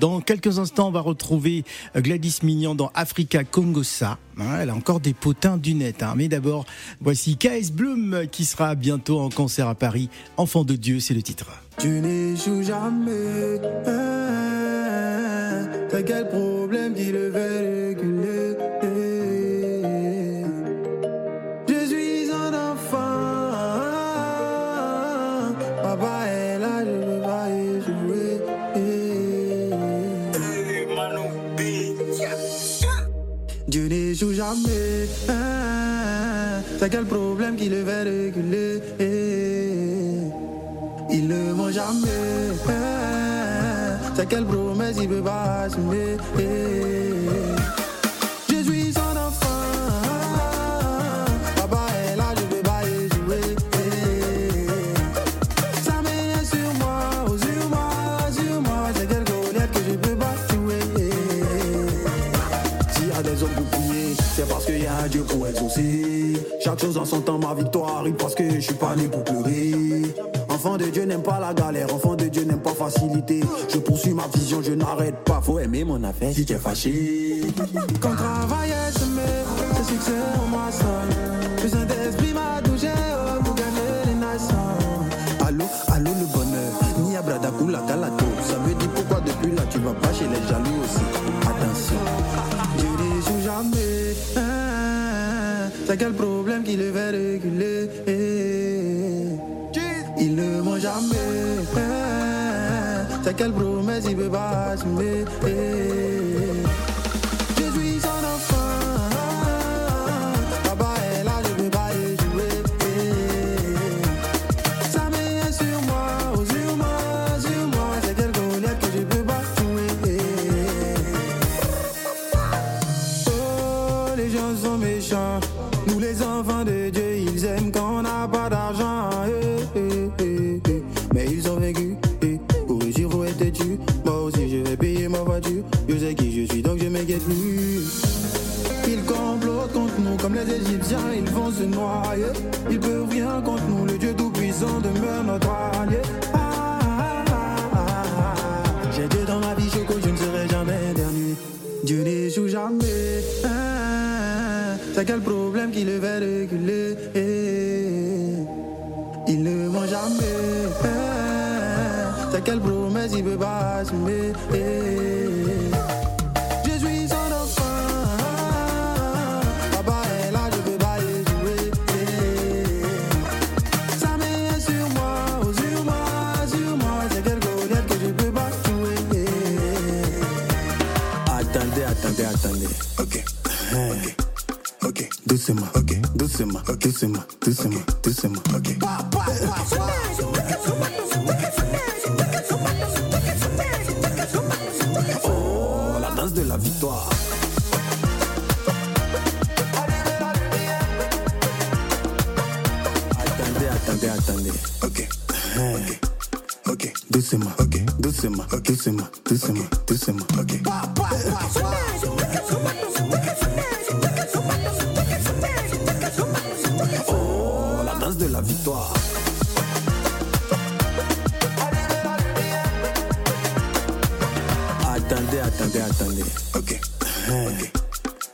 Dans quelques instants, on va retrouver Gladys Mignon dans Africa Congosa. Hein, elle a encore des potins du net. Hein. Mais d'abord, voici KS Bloom qui sera bientôt en concert à Paris. Enfant de Dieu, c'est le titre. Tu n'échoues jamais. T'as T'as quel problème qui le fait réguler Il ne ment jamais. T'as quelle promesse il peut pas assumer En son temps, ma victoire arrive parce que je suis pas né pour pleurer. Enfant de Dieu n'aime pas la galère, enfant de Dieu n'aime pas facilité. Je poursuis ma vision, je n'arrête pas. Faut aimer mon affaire si tu es fâché. Quand travail est semé, le succès en moi seul. Le Saint-Esprit m'a touché oh, pour gagner les nations. Allô, allô le bonheur, ni à Bradakula Kalato. Ça veut dire pourquoi depuis là tu vas pas chez les jaloux C'est quel problème qui le réguler Il ne ment jamais. C'est quelle promesse il peut pas assumer qui je m'inquiète plus. Ils complotent contre nous comme les Égyptiens, ils vont se noyer. Ils peuvent rien contre nous, le Dieu Tout-Puissant demeure notre allié. Ah, ah, ah. J'ai Dieu dans ma vie, choco, je ne serai jamais dernier. Dieu n'échoue jamais. C'est quel problème qui le reculer? Il ne ment jamais. C'est quelle promesse il peut pas assumer? Ok. Oh, la danse de la victoire. Attendez, attendez. Ok. Ok. Ok. Doucement. Ok. Doucement. Doucement. Doucement. Doucement. Ok. Attendez, attendez, attendez. Ok. Eh. Ok.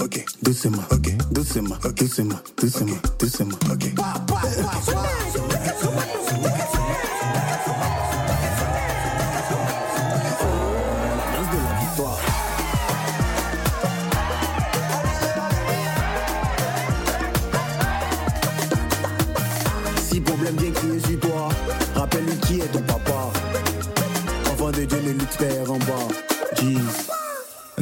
Ok. Doucement. Ok. Doucement. Ok. Doucement. Doucement. Doucement. Ok. Eh. La Qui est ton papa. De Dieu en.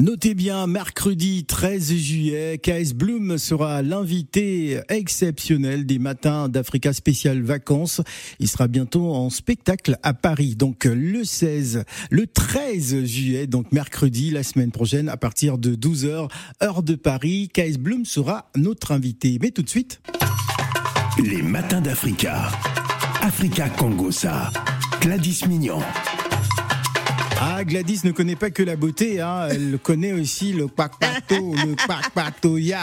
Notez bien, mercredi 13 juillet, KS Bloom sera l'invité exceptionnel des matins d'Africa Spécial Vacances. Il sera bientôt en spectacle à Paris. Donc le 16, le 13 juillet, donc mercredi, la semaine prochaine, à partir de 12h, heure de Paris, KS Bloom sera notre invité. Mais tout de suite, Les matins d'Africa. Africa Congosa. Gladys Mignon. Ah, Gladys ne connaît pas que la beauté, hein. elle connaît aussi le pakpato, le pakpatoya.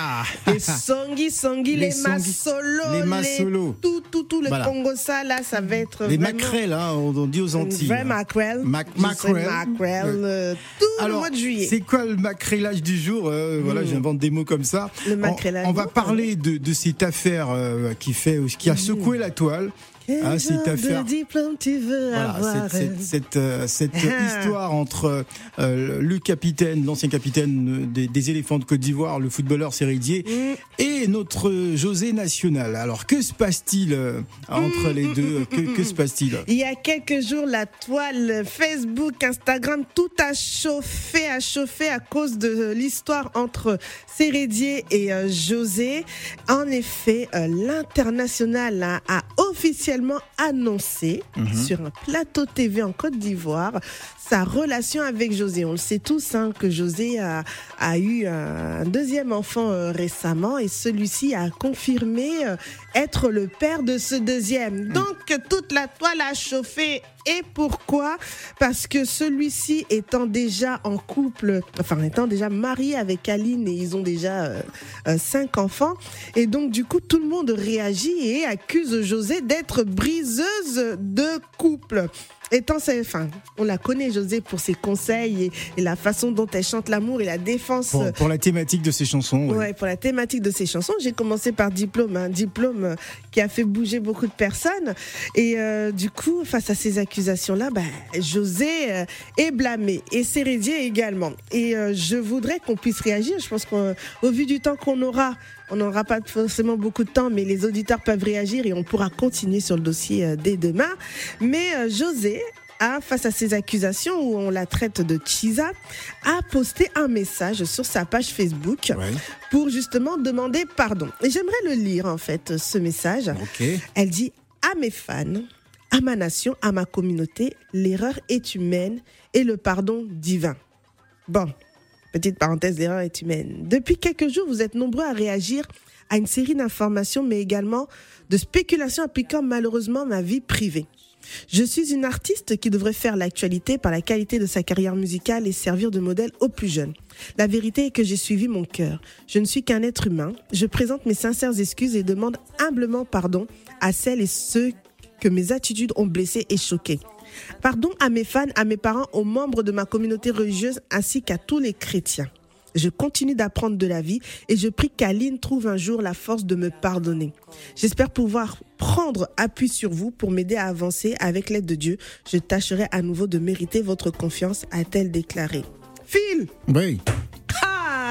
Les songis, songis, les, Les songis, massolos, les massolos. tout, tout, tout, le Voilà. Congo, ça, là, ça va être Les vraiment maquerelles, hein, on dit aux Antilles. vraie hein. maquerelle. Mac- maquerelle. maquerelle, euh, tout le Alors, mois de juillet. c'est quoi le macrélage du jour Euh, Voilà, j'invente des mots comme ça. Le On-. On, va parler de, de cette affaire euh, qui fait, qui a secoué la toile. Hein, cette affaire. de diplôme tu veux Voilà, avoir cette, cette, cette, euh, cette Ah. histoire entre euh, le capitaine, l'ancien capitaine des, des éléphants de Côte d'Ivoire, le footballeur Sérédier, Mm. et notre José national. Alors que se passe-t-il euh, entre les deux? Que, que se passe-t-il? Il y a quelques jours, la toile Facebook, Instagram, tout a chauffé, a chauffé à cause de l'histoire entre Sérédier et euh, José. En effet, euh, l'international a, a officiellement annoncé sur un plateau TV en Côte d'Ivoire sa relation avec José. On le sait tous hein, que José a, a eu un deuxième enfant euh, récemment et celui-ci a confirmé euh, être le père de ce deuxième. Donc toute la toile a chauffé. Et pourquoi? Parce que celui-ci étant déjà en couple, enfin étant déjà marié avec Aline et ils ont déjà euh, euh, cinq enfants. Et donc du coup tout le monde réagit et accuse José d'être briseuse de couple. Étant, enfin, on la connaît José pour ses conseils et, et la façon dont elle chante l'amour et la défense. pour, pour la thématique de ces chansons. ouais. Ouais, pour la thématique de ces chansons, j'ai commencé par diplôme, un diplôme euh, qui a fait bouger beaucoup de personnes. Et euh, du coup, face à ces accusations-là, bah, José euh, est blâmé et Sérédier également. Et euh, je voudrais qu'on puisse réagir. Je pense qu'au vu du temps qu'on aura, on n'aura pas forcément beaucoup de temps, mais les auditeurs peuvent réagir et on pourra continuer sur le dossier euh, dès demain. Mais euh, José, a, face à ces accusations où on la traite de Chisa, a posté un message sur sa page Facebook Ouais. pour justement demander pardon. Et j'aimerais le lire en fait, ce message. Elle dit à mes fans, à ma nation, à ma communauté, l'erreur est humaine et le pardon divin. Bon, petite parenthèse, l'erreur est humaine. Depuis quelques jours, vous êtes nombreux à réagir à une série d'informations, mais également de spéculations impliquant malheureusement ma vie privée. Je suis une artiste qui devrait faire l'actualité par la qualité de sa carrière musicale et servir de modèle aux plus jeunes. La vérité est que j'ai suivi mon cœur. Je ne suis qu'un être humain. Je présente mes sincères excuses et demande humblement pardon à celles et ceux que mes attitudes ont blessés et choqués. Pardon à mes fans, à mes parents, aux membres de ma communauté religieuse ainsi qu'à tous les chrétiens. Je continue d'apprendre de la vie et je prie qu'Aline trouve un jour la force de me pardonner. J'espère pouvoir prendre appui sur vous pour m'aider à avancer avec l'aide de Dieu. Je tâcherai à nouveau de mériter votre confiance, a-t-elle déclaré. Phil Oui.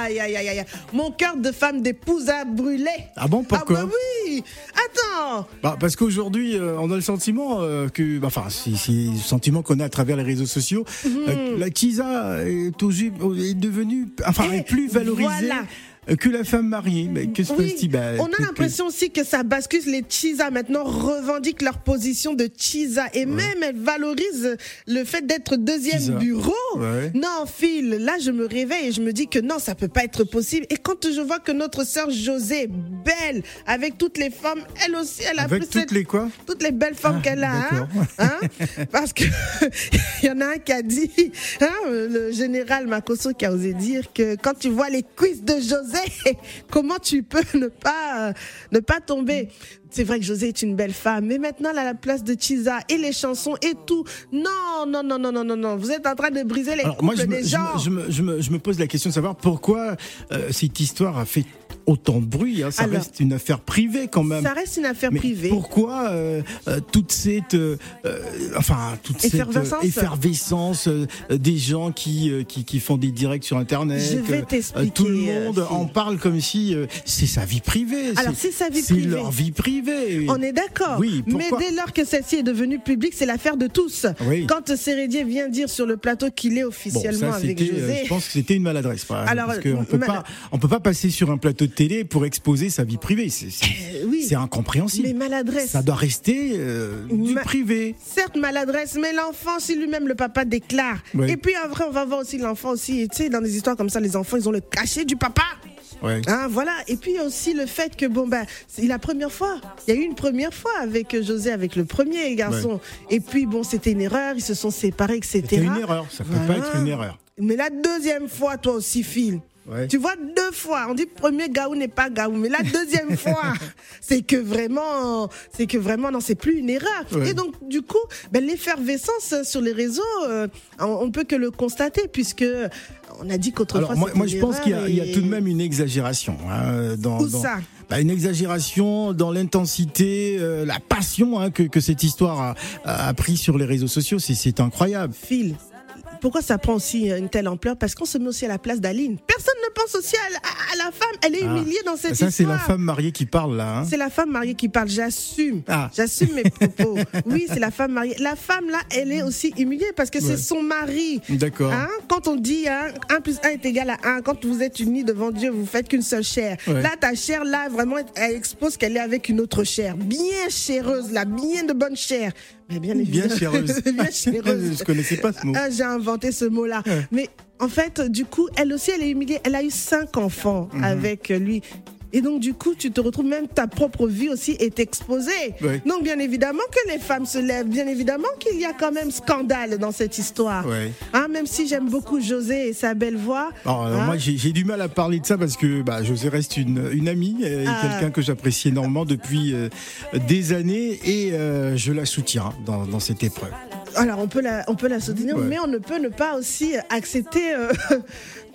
Aïe, aïe, aïe, aïe. Mon cœur de femme d'épouse a brûlé. Ah bon, pourquoi? Ah bah oui Attends Bah, parce qu'aujourd'hui, euh, on a le sentiment euh, que, bah, enfin, c'est c'est le sentiment qu'on a à travers les réseaux sociaux. Mhm. euh, la Kisa est, est devenue, enfin, Eh, est plus valorisée voilà. Euh, que la femme mariée. Mais que se Oui, passe-t-il Bah, on a que- l'impression aussi que ça bascule. Les Chisa maintenant revendiquent leur position de Chisa et même elles valorisent le fait d'être deuxième Chisa. bureau. Ouais. Non, Phil, là je me réveille et je me dis que non, ça peut pas être possible. Et quand je vois que notre sœur Josée, belle, avec toutes les femmes, elle aussi, elle a Avec toutes cette- les quoi? toutes les belles femmes Ah, qu'elle a, hein, hein, parce que il y en a un qui a dit, hein, le général Makoso qui a osé dire que quand tu vois les cuisses de José, comment tu peux ne pas euh, ne pas tomber? C'est vrai que José est une belle femme, mais maintenant elle a la place de Chisa et les chansons et tout. Non, non, non, non, non, non, non. Vous êtes en train de briser les Alors moi, je des je, gens. me, je, me, je, me, je me pose la question de savoir pourquoi euh, cette histoire a fait autant de bruit. Hein. Ça Alors, reste une affaire privée quand même. Ça reste une affaire Mais privée. Pourquoi euh, euh, toute cette, enfin toute Effervescence. cette effervescence des gens qui, qui qui font des directs sur internet Je vais t'expliquer, tout le monde en parle comme si c'est sa vie privée. Alors, c'est sa vie C'est privée. leur vie privée. On est d'accord. Oui, mais dès lors que celle-ci est devenue publique, c'est l'affaire de tous. Oui. Quand Sérédier vient dire sur le plateau qu'il est Bon, officiellement ça, avec euh, José. je pense que c'était une maladresse. Alors, parce qu'on peut mal- pas, on peut pas passer sur un plateau de télé pour exposer sa vie privée. C'est, Euh, oui. incompréhensible. Mais maladresse. Ça doit rester euh, du Ma- privé. Certes, maladresse, mais l'enfant, si lui-même le papa déclare. Oui. Et puis après, on va voir aussi l'enfant aussi. Tu sais, dans des histoires comme ça, les enfants, ils ont le cachet du papa. Ouais. Hein, voilà. Et puis aussi le fait que bon ben c'est la première fois. Il y a eu une première fois avec euh, José, avec le premier garçon. Et puis bon, c'était une erreur. Ils se sont séparés, etc. C'était une erreur, ça peut Voilà. pas être une erreur. Mais la deuxième fois, toi aussi, Phil. Ouais. Tu vois, deux fois. On dit premier gaou n'est pas gaou. Mais la deuxième fois, c'est que vraiment, c'est que vraiment, non, c'est plus une erreur. Ouais. Et donc, du coup, ben, l'effervescence sur les réseaux, euh, on, on peut que le constater puisque on a dit qu'autrefois. Moi, moi je pense qu'il y, a- y tout de même une exagération hein, dans, Où dans- ça? Bah, une exagération dans l'intensité, euh, la passion hein, que, que cette histoire a, a, pris sur les réseaux sociaux. C'est- C'est incroyable. Phil. Pourquoi ça prend aussi une telle ampleur? Parce qu'on se met aussi à la place d'Aline. Personne ne pense aussi à, la- à la femme. Elle est Ah. humiliée dans cette Ça, c'est histoire. la femme mariée qui parle là. hein. C'est la femme mariée qui parle, j'assume. Ah. J'assume mes propos. Oui, c'est la femme mariée. La femme, là, elle est aussi humiliée parce que Ouais. c'est son mari. D'accord. Hein, quand on dit hein, 1 plus 1 est égal à 1, quand vous êtes unis devant Dieu, vous faites qu'une seule chair. Ouais. Là, ta chair, là, vraiment, elle expose qu'elle est avec une autre chair. Bien chaireuse, là, bien de bonne chair. Mais bien Bien chéreuse. bien je connaissais pas ce mot. Ah, J'ai inventé ce mot-là. Ouais. Mais en fait, du coup, elle aussi, elle est humiliée. Elle a eu cinq enfants Mhm. avec lui. Et donc, du coup, tu te retrouves, même ta propre vie aussi est exposée. Donc, bien évidemment que les femmes se lèvent. Bien évidemment qu'il y a quand même scandale dans cette histoire. Hein, même si j'aime beaucoup José et sa belle voix. Alors, hein, moi, j'ai du mal à parler de ça parce que bah, José reste une, une amie, euh, et Ah. quelqu'un que j'apprécie énormément depuis euh, des années et euh, je la soutiens dans, dans cette épreuve. Alors, on peut la, on peut la soutenir, Ouais. mais on ne peut ne pas aussi accepter euh,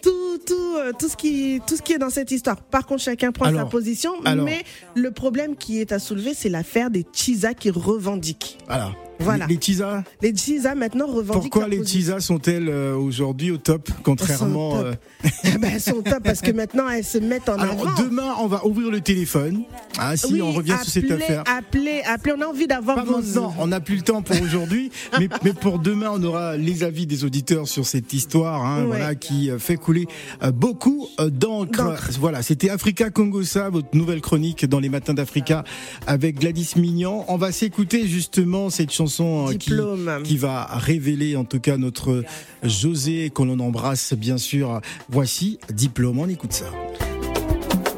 tout, tout, euh, tout, ce qui, tout ce qui est dans cette histoire. Par contre, chacun prend sa position, alors. mais le problème qui est à soulever, c'est l'affaire des Chisa qui revendiquent. Voilà. Voilà. Les, Tisa, Les Chisa maintenant revendiquent pourquoi les. Tisa sont-elles euh, aujourd'hui au top, contrairement top. euh, Eh ben, elles sont top parce que maintenant elles se mettent en Alors avant. demain, on va ouvrir le téléphone. Ah si, Oui, on revient sur cette affaire. Appelez, appelez, on a envie d'avoir vos maintenant, on n'a plus le temps pour aujourd'hui, mais, mais pour demain, on aura les avis des auditeurs sur cette histoire, hein, Ouais. voilà, qui fait couler euh, beaucoup euh, d'encre. Voilà, c'était Africa Congosa, votre nouvelle chronique dans les matins d'Africa avec Gladys Mignon. On va s'écouter justement cette chanson euh, qui, va révéler en tout cas notre José, qu'on l'on embrasse bien sûr. Voici Diplôme, on écoute ça.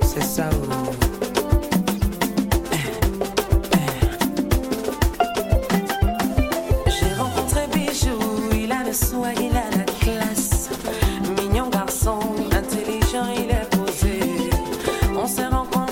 C'est ça. oh.